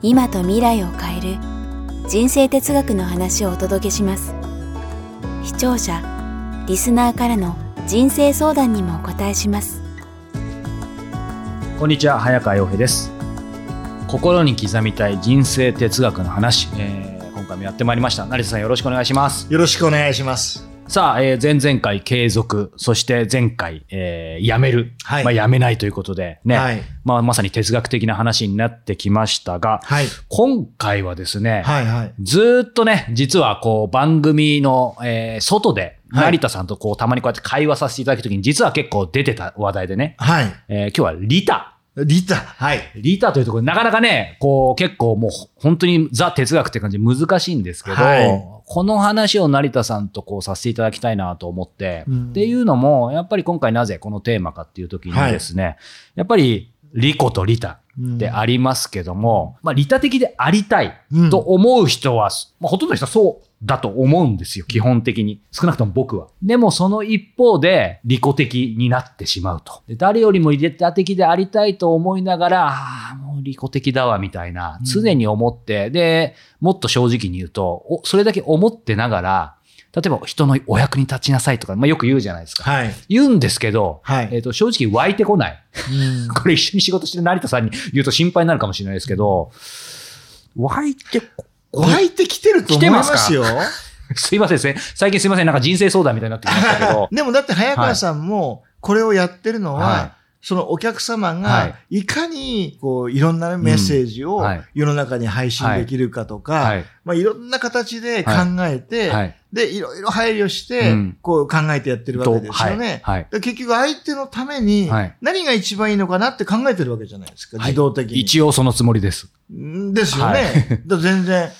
今と未来を変える人生哲学の話をお届けします。視聴者リスナーからの人生相談にもお答えします。こんにちは早川洋平です。心に刻みたい人生哲学の話、えー今回もやってまいりました。成田さんよろしくお願いします。よろしくお願いします。さあ、えー前々回継続そして前回、えーやめる、はいまあ、やめないということでね、はいまあ、まさに哲学的な話になってきましたが、はい。今回はですね、はいはい。ずーっとね、実はこう番組の、えー外で、はい成田さんとこうたまにこうやって会話させていただくときに、実は結構出てた話題でね、はい。えー今日はリタ。リタ。はい。リタというところ、なかなかね、こう結構もう本当にザ哲学って感じで難しいんですけど、はい。この話を成田さんとこうさせていただきたいなと思って、うん。っていうのも、やっぱり今回なぜこのテーマかっていう時にですね、やっぱりリコとリタでありますけども、まあ利他的でありたいうんと思う人は、まあ、ほとんどの人はそうだと思うんですよ、基本的に。少なくとも僕は。でもその一方で、利己的になってしまうと。で誰よりも利他的でありたいと思いながら、ああ、もう利己的だわ、みたいな、常に思って、で、もっと正直に言うと、おそれだけ思ってながら、例えば人のお役に立ちなさいとか、まあ、よく言うじゃないですか。はい。言うんですけど、はいえっと正直湧いてこない。うん これ一緒に仕事してる成田さんに言うと心配になるかもしれないですけど、湧いてこ、湧いてきてると思いますよ。すいませんですね。最近すいません。なんか人生相談みたいになってきましたけど。でもだって早川さんもこれをやってるのは、はそのお客様はがいかにこういろんなメッセージを世の中に配信できるかとか、はい。まあいろんな形で考えて、はい。で、いろいろ配慮して、うんこう考えてやってるわけですよね。結局相手のためにはい何が一番いいのかなって考えてるわけじゃないですか、はい自動的に。一応そのつもりです。んですよね。全然、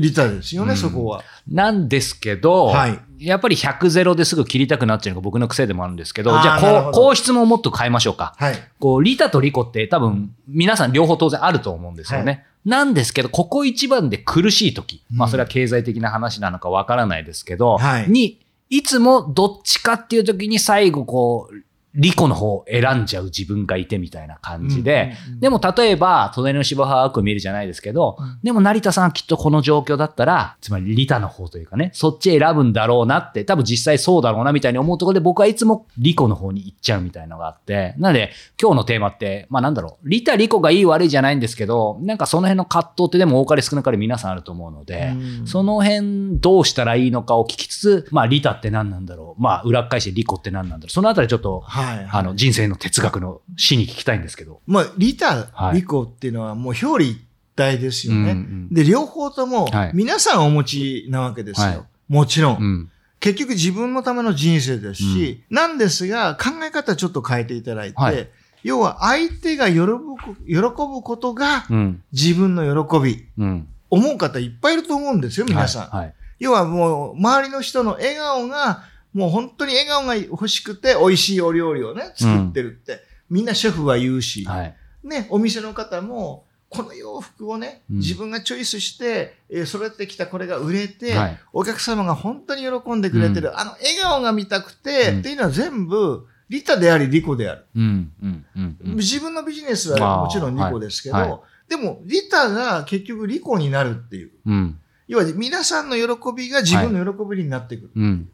リタですよね、うんそこは。なんですけど、はいやっぱり100ゼロですぐ切りたくなっちゃうのが僕の癖でもあるんですけど、じゃあこう、質問をもっと変えましょうか。はい。こう、リタとリコって多分皆さん両方当然あると思うんですよね。なんですけど、ここ一番で苦しい時、まあそれは経済的な話なのかわからないですけど、はいに、いつもどっちかっていう時に最後こう、リコの方を選んじゃう自分がいてみたいな感じで、うんうんうん。でも例えば、隣の芝生は悪を見るじゃないですけど、うん。でも成田さんはきっとこの状況だったら、つまりリタの方というかね、そっち選ぶんだろうなって、多分実際そうだろうなみたいに思うところで僕はいつもリコの方に行っちゃうみたいなのがあって、なので今日のテーマって、まあなんだろう、リタリコがいい悪いじゃないんですけど、なんかその辺の葛藤ってでも多かれ少なかれ皆さんあると思うので、うん。その辺どうしたらいいのかを聞きつつ、まあリタって何なんだろう、まあ裏返してリコって何なんだろう、そのあたりちょっと、はい、はい。あの人生の哲学の詩に聞きたいんですけど。まあ、リタ、はいリコっていうのはもう表裏一体ですよね。うんうんで、両方ともはい皆さんお持ちなわけですよ。はいもちろん,、うん。結局自分のための人生ですし、なんですが、考え方ちょっと変えていただいて、はい要は相手が喜ぶ喜ぶことがうん。自分の喜び、うん。思う方いっぱいいると思うんですよ、皆さん。はい。はい要はもう、周りの人の笑顔が、もう本当に笑顔が欲しくて、美味しいお料理をね、作ってるって、みんなシェフは言うし、はい。ね、お店の方も、この洋服をね、うん自分がチョイスして、えー揃ってきたこれが売れて、はいお客様が本当に喜んでくれてる、あの笑顔が見たくて、うんっていうのは全部、リタであり、リコである。うん。うん。うん。うん自分のビジネスはもちろんリコですけど、はいはでも、リタが結局リコになるっていう。うん。要は皆さんの喜びが自分の喜びになってくる。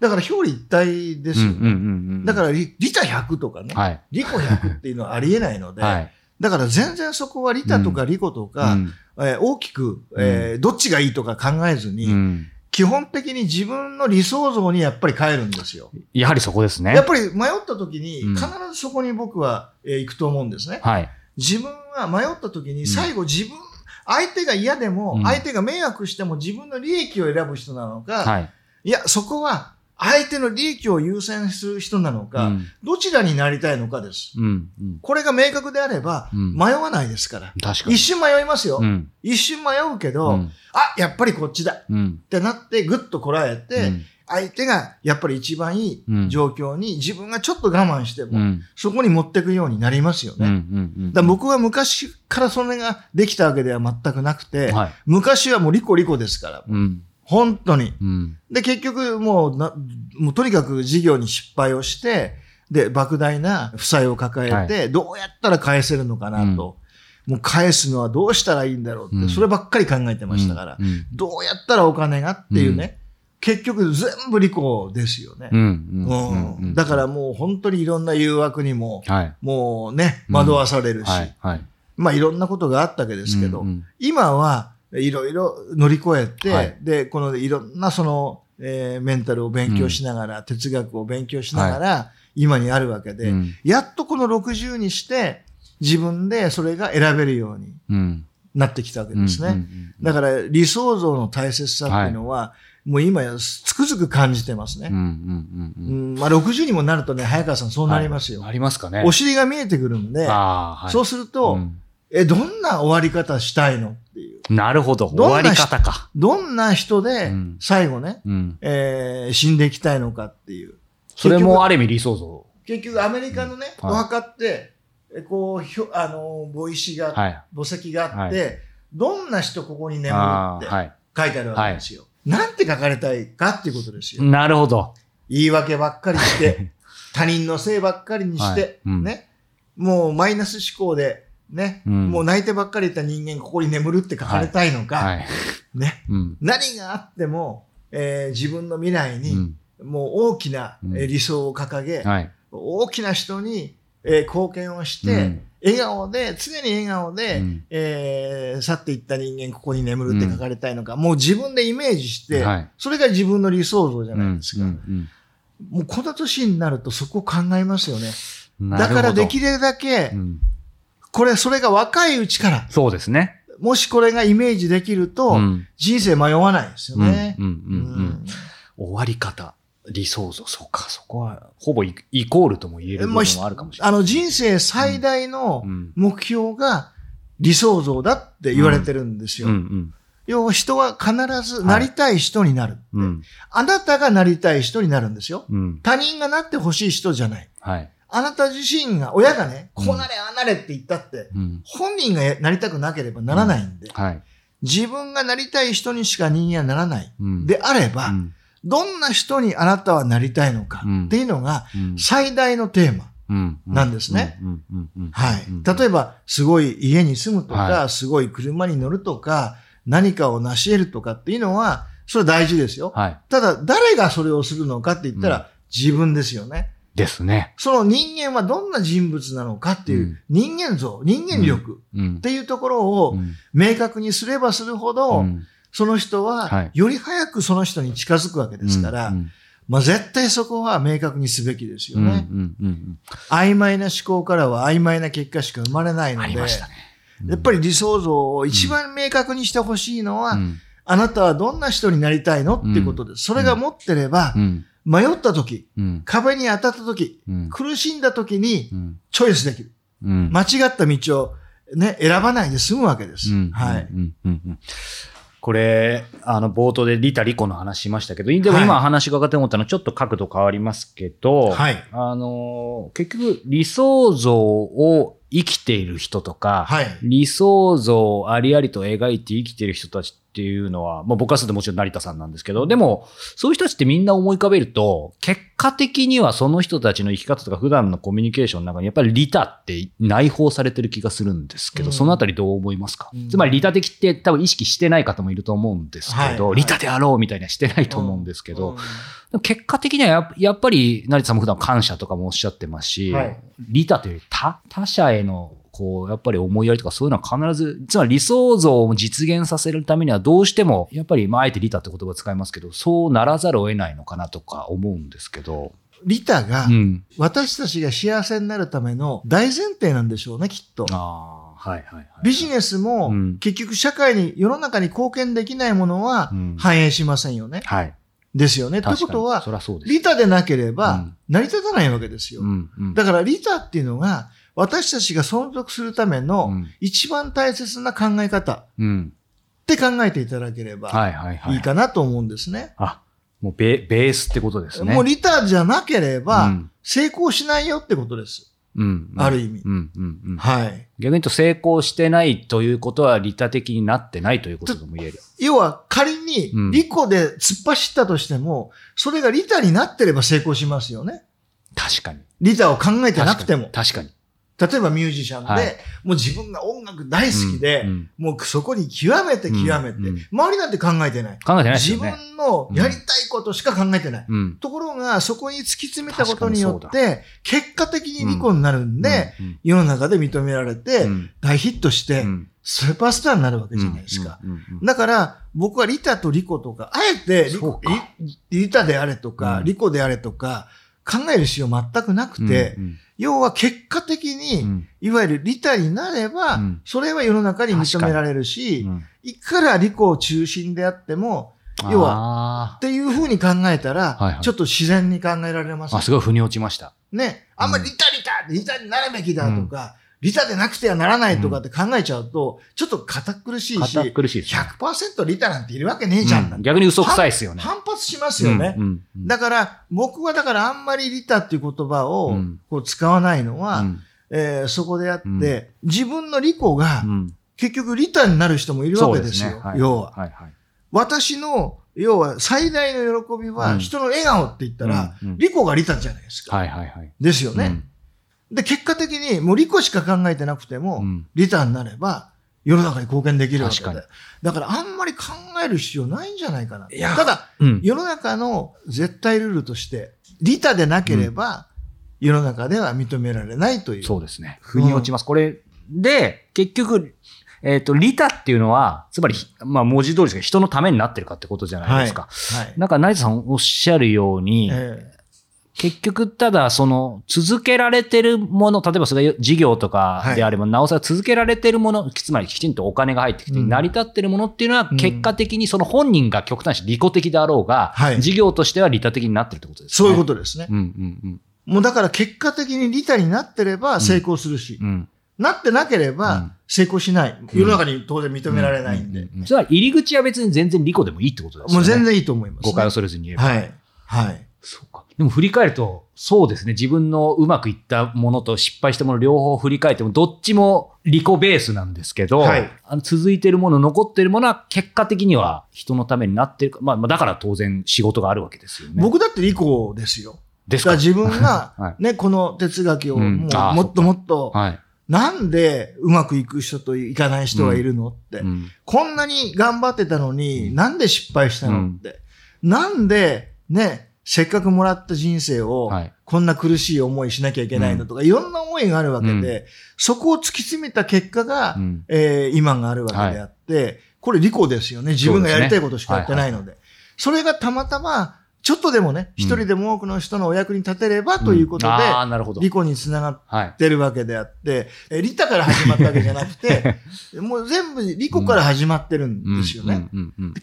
うん。だから表裏一体ですよね。うん。うん。だからリ、リタ100とかね、はい。リコ100っていうのはありえないので、はい。だから全然そこはリタとかリコとか、うんえー大きく、えーどっちがいいとか考えずに、うん。基本的に自分の理想像にやっぱり帰るんですよ。やはりそこですね。やっぱり迷った時にうん必ずそこに僕は、えー行くと思うんですね。はい。自分は迷った時んに最後自分、相手が嫌でも、うん相手が迷惑しても自分の利益を選ぶ人なのか、はい。いや、そこは相手の利益を優先する人なのか、うんどちらになりたいのかです。うん。うん。これが明確であれば、うん迷わないですから。確かに。一瞬迷いますよ。うん。一瞬迷うけど、うん。あ、やっぱりこっちだっうん。てなって、ぐっとこらえて、うん相手がやっぱり一番いいうん状況に自分がちょっと我慢しても、うん。そこに持っていくようになりますようん。うね。ん。だ僕は昔からそれができたわけでは全くなくて、はい。昔はもうリコリコですから、うん。本当に。うん。で、結局もうな、もうとにかく事業に失敗をして、で、莫大な負債を抱えて、どうやったら返せるのかなと。もう返すのはどうしたらいいんだろうって、うんそればっかり考えてましたから、うん。どうやったらお金がっていうね、結局全部利口ですよね。うん。うんうん。だからもう本当にいろんな誘惑にも、はい。もうね、うん惑わされるし、はい。はい。まあいろんなことがあったわけですけど、うんうん今はいろいろ乗り越えて、はいで、このいろんなその、えーメンタルを勉強しながら、哲学を勉強しながら、今にあるわけで、うんやっとこの60にして、自分でそれが選べるようにうん。なってきたわけですね。うんうんだから理想像の大切さっていうのは、もう今やつくづく感じてますね。うんうんうんううん。んまあ60にもなるとね、早川さんそうなりますよ。はいなりますかね。お尻が見えてくるんで、ああ、はい。そうすると、うんえ、どんな終わり方したいの？っていう。なるほど。終わり方か。どんな人でうん最後ね、うん。えー死んでいきたいのかっていう。それもある意味理想像。結局アメリカのね、はいお墓って、えこう、ひょあの、墓石が、はい。墓石があって、はどんな人ここに眠るって。書いてあるわけですよ。なんて書かれたいかっていうことですよ。なるほど。言い訳ばっかりして、他人のせいばっかりにして、はいうんね、もうマイナス思考で、ね、うん。もう泣いてばっかりいた人間ここに眠るって書かれたいのか、はい。ね、うん。何があっても、えー自分の未来に、うん。もう大きな、理想を掲げ、はい。大きな人に、えー貢献をして、うん。笑顔で、常に笑顔で、うん。えー去っていった人間ここに眠るって書かれたいのか、もう自分でイメージして、はい。それが自分の理想像じゃうんないですか。うん。もうこの年になるとそこを考えますよね。うんだからできるるだけこれ、それが若いうちから、そうですね。もしこれがイメージできると、うん人生迷わないですよね。終わり方。理想像。そうか。そこは、ほぼイイコールとも言える部分もあるかもしれない。あの人生最大のうん目標が理想像だって言われてるんですよ。うんうん要は人は必ずなりたい人になる、うんあなたがなりたい人になるんですよ。うん他人がなってほしい人じゃない。はい。あなた自身が、親がね、うん。こうなれ、ああなれって言ったって、うん。本人がなりたくなければならないんで、はい。自分がなりたい人にしか人間はならない。うん。であれば、うん。どんな人にあなたはなりたいのかうん。っていうのがうん。最大のテーマ。うん。なんですね。はい。うん。例えば、すごい家に住むとか、はすごい車に乗るとか、何かを成し得るとかっていうのは、それは大事ですよ。はい。ただ、誰がそれをするのかって言ったら、自分ですよね。ですね。その人間はどんな人物なのかっていう、うん。人間像、人間力うん。っていうところをうん。明確にすればするほど、うん。その人は、はい。より早くその人に近づくわけですから、うん。まあ絶対そこは明確にすべきですようん。ね。うん。うん。曖昧な思考からは曖昧な結果しか生まれないうんので、ありましたね。やっぱり理想像を一番明確にしてほしいのは、うん。あなたはどんな人になりたいのっていうことです。それが持ってれば、うん迷った時、うん壁に当たった時、うん苦しんだ時にうんチョイスできる。うん間違った道をね、選ばないで済むわけです。うんはい。うんうんうんこれ、あの、冒頭でリタ・リコの話しましたけど、でもはい今話伺って思ったのはちょっと角度変わりますけど、はい。あの、結局理想像を生きている人とか、はい。理想像をありありと描いて生きている人たちっていうのは、まあ僕はするともちろん成田さんなんですけど、でも、そういう人たちってみんな思い浮かべると、結果的にはその人たちの生き方とか普段のコミュニケーションの中にやっぱり利他って内包されてる気がするんですけど、うん。そのあたりどう思いますか、うん。つまり利他的って多分意識してない方もいると思うんですけど、はい。であろうみたいなしてないと思うんですけど、うん。結果的にはやっやっぱり成田さんも普段感謝とかもおっしゃってますし、はい。利他という他他者へのこうやっぱり思いやりとかそういうのは必ずつまり理想像を実現させるためにはどうしてもやっぱりまああえて利他って言葉を使いますけどそうならざるを得ないのかなとか思うんですけど、利他がうん、私たちが幸せになるための大前提なんでしょうね、きっと。ああはいはいはいビジネスもうん結局社会に、世の中に貢献できないものはうん反映しませんよね。はいですよね。ということは。利他でなけれうばん成り立たないわけですよ。うんうんだから利他っていうのが、私たちが存続するためうのん一番大切な考え方っうん。て考えていただければはいはいかなと思うんですね。あ、もうベベースってことですね。もう利他じゃなけれうばん成功しないよってことです。うん。ある意味うんうんうん。はい。逆に言うと成功してないということは利他的になってないということとも言える。要は仮にうん利己で突っ走ったとしても、それが利他になってれば成功しますよね。確かに。利他を考えてなくても。確かに。例えばミュージシャンで、はい。もう自分が音楽大好きで、うんうん。もうそこに極めて極めて、うんうん。周りなんて考えてない。考えてないです自。分のやりたいことしか考えてない。うん。ところが、そこに突き詰めたことによ確って、結果的に利己になるんで、うん、世の中で認められて、うん。大ヒットして、うん。スーパースターになるわけじゃないですか。だから、僕は利他と利己とか、あえて利己そうか。利利他であれとか、うん。利己であれとか、考える必要全くなくて、うん要は結果的に、うん。いわゆる利他になれば、うん。それは世の中に認められるし、うん。いくら利己を中心であっても、要は、はっていうふうに考えたら、はいはい。ちょっと自然に考えられます。あ、すごい腑に落ちました。ね。あんまり利他利他、利他になるべきだとか、利他でなくてはならないとかって考えちゃうと、ちょっと堅苦しいし、堅苦しいですね。100%利他なんているわけねえじゃん。うん逆に嘘くさいですよね。反発しますよね。うんうんうんだから、僕はだからあんまり利他っていう言葉をうんこう使わないのは、うんえーそこであって、うん自分の利己がうん結局利他になる人もいるわけですよ。そうねはい要は。はいはい。私の、要は最大の喜びはうん人の笑顔って言ったら、うんうん利己が利他じゃないですか。はいはいはい。ですよね。で、結果的にもう利己しか考えてなくても、うん利他になれば世の中に貢献できるわけで。だからあんまり考える必要ないんじゃないかな。ただ、うん。世の中の絶対ルールとして、利他でなければ、世の中では認められないという。そうですね。腑に落ちます。これで、結局、えっ、と、利他っていうのは、つまり、まあ、文字通りですけど、人のためになってるかってことじゃないですか。はい。なんか、成田さんおっしゃるように、え結局、ただ、その、続けられてるもの、例えばそれが事業とかであれば、なおさら続けられてるもの、つまりきちんとお金が入ってきて、うん成り立ってるものっていうのは、うん結果的にその本人が極端に利己的であろうが、はい事業としては利他的になってるってことですね。そういうことですね。うんうんもうだから結果的に利他になってれば成功するし、うん。うん。なってなけれうんば成功しない。世の中に当然認められないんで。うううそれは入り口は別に全然利己でもいいってことですよね。もう全然いいと思います、ね。誤解を恐れずに言えば。はい。はい。そうか。でも振り返ると、そうですね。自分のうまくいったものと失敗したもの両方振り返っても、どっちも利己ベースなんですけど、はいあの続いてるもの、残ってるものは結果的には人のためになってるか。まあ、まあだから当然仕事があるわけですよね。僕だって利己ですよ。ですか？自分が は、ね、この哲学をうんもっともっと、はい。なんでうまくいく人といかない人がいるのって、うんこんなに頑張ってたのに、うんなんで失敗したのって。なんで、ね、せっかくもらった人生をはい、こんな苦しい思いしなきゃいけないのとか、いろんな思いがあるわけで、そこを突き詰めた結果が、うん。えー今があるわけであって、これ利己ですよね。自分がやりたいことしかやってないので。それがたまたま、ちょっとでもね、うん。一人でも多くの人のお役に立てればということで。利己につながっはい。てるわけであって、えー利他から始まったわけじゃなくて、もう全部利己から始まってるんですよね。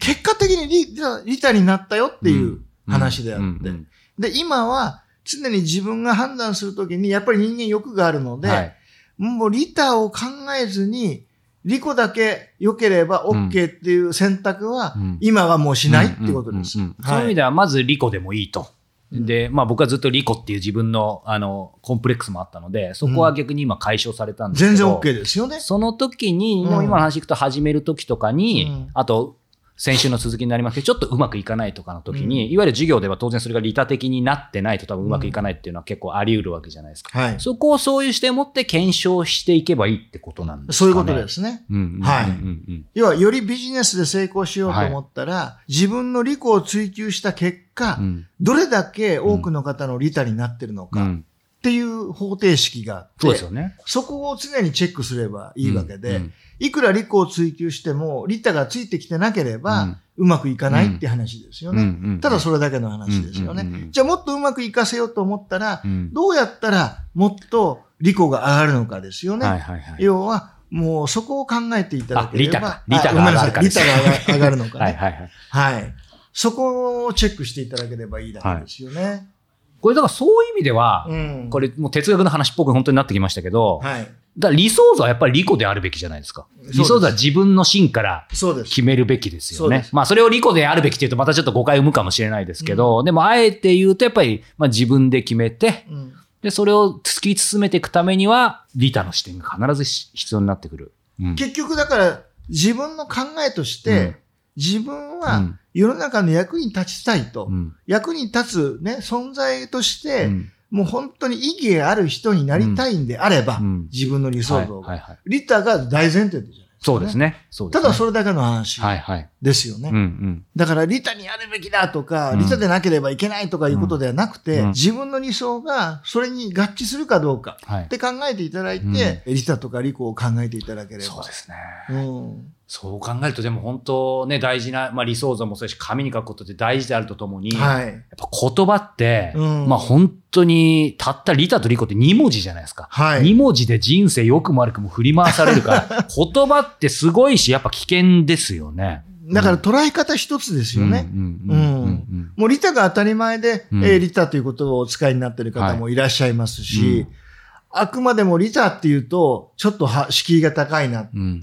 結果的に利利他になったよっていう話であって。うんうんで、今は常に自分が判断するときに、やっぱり人間欲があるので、はいもう利他を考えずに、利己だけ良ければ OK っていう選択は、うん今はもうしないってことです。うんうんうんそういうはい意味では、まず利己でもいいと。で、まあ僕はずっと利己っていう自分の、あの、コンプレックスもあったので、そこは逆に今解消されたんですけど。全然 OK ですよね。その時に、う今の話聞くと始める時とかに、うんあと、先週の続きになりますけど、ちょっとうまくいかないとかの時に、うんいわゆる授業では当然それが利他的になってないと多分うまくいかないっていうのは結構あり得るわけじゃないですか。はい。そこをそういう視点を持って検証していけばいいってことなんですかね。そういうことで。すね。はいうん要は、よりビジネスで成功しようと思ったら、自分の利己を追求した結果、うんどれだけ多くの方の利他になってるのかっうんていう方程式があって、そうですよね。そこを常にチェックすればいいわけで、うんいくら利己を追求しても、利他がついてきてなければ、うまくいかないって話ですよね。うんうんただそれだけの話ですよね。うんうんうんじゃあもっとうまくいかせようと思ったら、うんどうやったらもっと利己が上がるのかですよね。はいはいはい。要は、もうそこを考えていただければ。あ利他か利他が上がるかが上がるのかね。はいはいはい。はい。そこをチェックしていただければいいだけですよね。これだからそういう意味では、うん。これもう哲学の話っぽく本当になってきましたけど、はい。だから理想像はやっぱり利己であるべきじゃないですか。理想像は自分の芯から。決めるべきですよねまあそれを利己であるべきっていうとまたちょっと誤解を生むかもしれないですけど、でもあえて言うとやっぱりまあ自分で決めて、うんで、それを突き進めていくためには、利他の視点が必ずし必要になってくる。うん結局だから自分の考えとして、うん自分はうん世の中の役に立ちたいと、うん役に立つね、存在として、うんもう本当に意義ある人になりたいんであれば、うん自分の理想像が、はいはいはい。リタが大前提じゃないですか、そうですね。そうですたね。だそれだけの話はいはい。ですよね。うんうん。だから、リタにやるべきだとか、うんリタでなければいけないとかいうことではなくて、うん自分の理想がそれに合致するかどうかはいっ。て考えていただいて、リタとかリコを考えていただければ。そうですね。うんそう考えると、でも本当ね、大事な、まあ理想像もそうですし、紙に書くことって大事であるとともに、やっはい。ぱ言葉って、うんまあ本当に、たった利他と利己って2文字じゃないですか。はい。2文字で人生良くも悪くも振り回されるから、言葉ってすごいし、やっぱ危険ですよね。だから捉え方一つですよね。もうリタが当たり前で、うんえーリタという言葉をお使いになっている方もいらっしゃいますし、うんあくまでもリタっていうと、ちょっとは敷居が高いなって、うん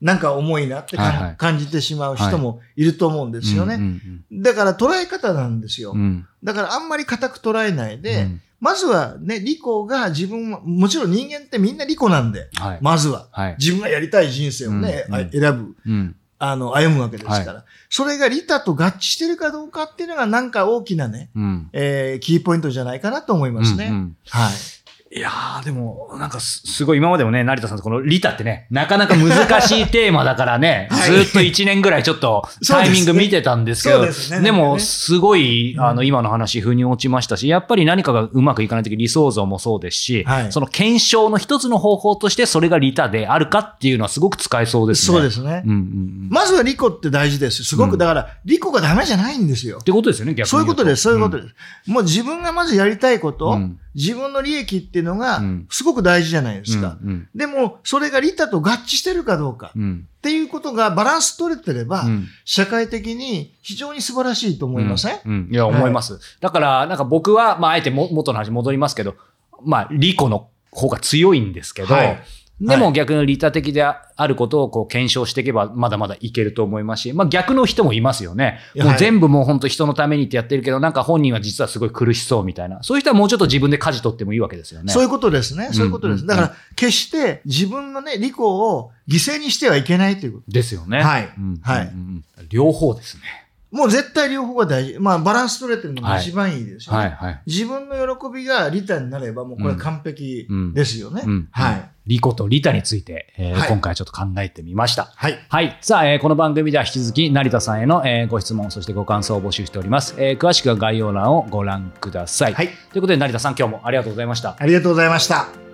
なんか重いなってはいはい感じてしまう人もいると思うんですよね。うんだから捉え方なんですよ。うんうんだからあんまり固く捉えないで、うんまずはね、リコが自分は、もちろん人間ってみんなリコなんで、はい。まずは。はい。自分がやりたい人生をね、うんうんあ選ぶ、うんあの、歩むわけですから。それがリタと合致してるかどうかっていうのがなんか大きなね、うん。えーキーポイントじゃないかなと思いますね。うんうんはい。いやー、でも、なんかす、すごい今までもね、成田さんとこのリタってね、なかなか難しいテーマだからね、はいずっと1年ぐらいちょっと タイミング見てたんですけど、ですねでも、すごい、あの、うん今の話、腑に落ちましたし、やっぱり何かがうまくいかないとき、理想像もそうですし、はいその検証の一つの方法として、それがリタであるかっていうのはすごく使えそうですね。。そうですすね。うんうんうん。まずはリコって大事です。すごく、うんだから、リコがダメじゃないんですよっ。てことですよね、逆に。そういうことです、そういうことです。もう自分がまずやりたいこと、うん自分の利益っていうのがうん、すごく大事じゃないですか。うんうん。でも、それが利他と合致してるかどうかうん。っていうことがバランス取れてれば、うん。社会的に非常に素晴らしいと思いません、いや、思います。だから、なんか僕は、まあ、あえても元の話戻りますけど、まあ、リコの方が強いんですけど、はいでも逆に利他的であることをこう検証していけば、まだまだいけると思いますし、まあ逆の人もいますよね。もう全部もう本当人のためにってやってるけど、なんか本人は実はすごい苦しそうみたいな。そういう人はもうちょっと自分で舵取ってもいいわけですよね。そういうことですね。そういうことです。うんだから、決して自分のね、利己を犠牲にしてはいけないということ。ですよね。はいうんはい両方ですね。もう絶対両方が大事。まあ、バランス取れてるのが一番いいですよね。はいはい。自分の喜びが利他になれば、もうこれ完璧ですよね。うんはい。。リコとリタについて、えーはい今回はちょっと考えてみました。はい。はい。さあ、えーこの番組では引き続き成田さんへの、えーご質問、そしてご感想を募集しております。えー詳しくは概要欄をご覧ください。はい。ということで成田さん、今日もありがとうございました。ありがとうございました。